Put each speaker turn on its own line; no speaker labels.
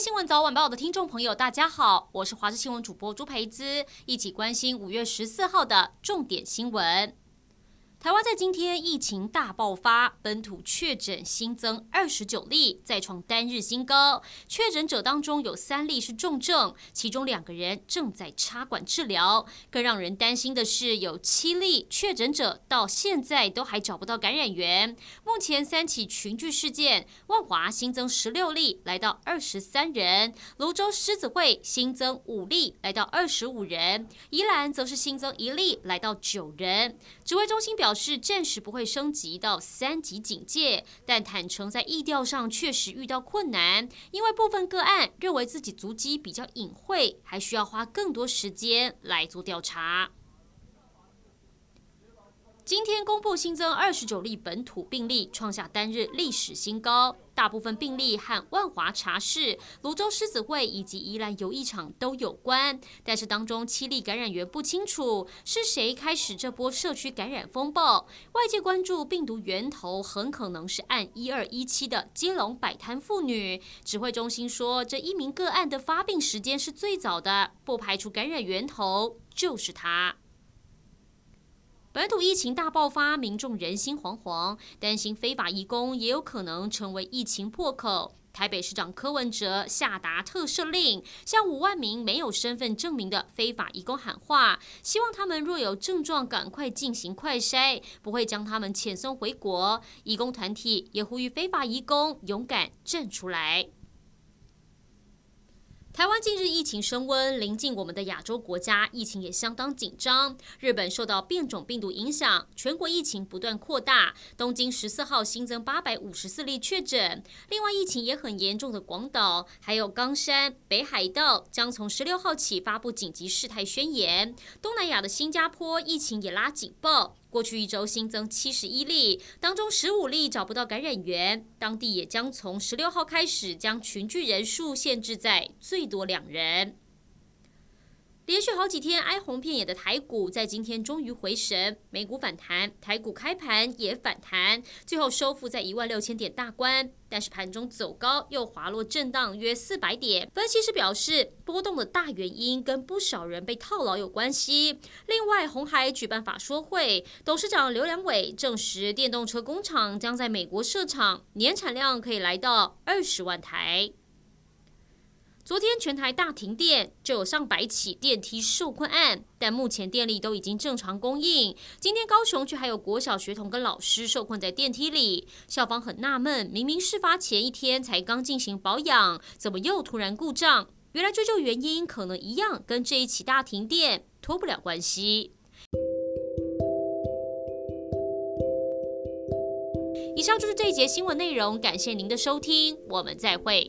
新闻早晚报的听众朋友，大家好，我是华视新闻主播朱培姿，一起关心五月十四号的重点新闻。台湾在今天疫情大爆发，本土确诊新增二十九例，再创单日新高。确诊者当中有三例是重症，其中两个人正在插管治疗。更让人担心的是，有七例确诊者到现在都还找不到感染源。目前三起群聚事件，万华新增十六例，来到二十三人；泸州狮子会新增五例，来到二十五人；宜兰则是新增一例，来到九人。指挥中心表。表示暂时不会升级到三级警戒，但坦诚在意调上确实遇到困难，因为部分个案认为自己足迹比较隐晦，还需要花更多时间来做调查。今天公布新增二十九例本土病例，创下单日历史新高。大部分病例和万华茶室、泸州狮子会以及宜兰游艺场都有关，但是当中七例感染源不清楚，是谁开始这波社区感染风暴？外界关注病毒源头很可能是按一二一七的基隆摆摊妇女。指挥中心说，这一名个案的发病时间是最早的，不排除感染源头就是他。本土疫情大爆发，民众人心惶惶，担心非法移工也有可能成为疫情破口。台北市长柯文哲下达特赦令，向五万名没有身份证明的非法移工喊话，希望他们若有症状，赶快进行快筛，不会将他们遣送回国。移工团体也呼吁非法移工勇敢站出来。台湾近日疫情升温，临近我们的亚洲国家疫情也相当紧张。日本受到变种病毒影响，全国疫情不断扩大。东京十四号新增八百五十四例确诊，另外疫情也很严重的广岛，还有冈山、北海道将从十六号起发布紧急事态宣言。东南亚的新加坡疫情也拉警报。过去一周新增七十一例，当中十五例找不到感染源。当地也将从十六号开始将群聚人数限制在最多两人。连续好几天哀鸿遍野的台股，在今天终于回神，美股反弹，台股开盘也反弹，最后收复在一万六千点大关。但是盘中走高又滑落震荡约四百点。分析师表示，波动的大原因跟不少人被套牢有关系。另外，鸿海举办法说会，董事长刘良伟证实，电动车工厂将在美国设厂，年产量可以来到二十万台。昨天全台大停电，就有上百起电梯受困案，但目前电力都已经正常供应。今天高雄却还有国小学童跟老师受困在电梯里，校方很纳闷，明明事发前一天才刚进行保养，怎么又突然故障？原来追究原因可能一样，跟这一起大停电脱不了关系。以上就是这一节新闻内容，感谢您的收听，我们再会。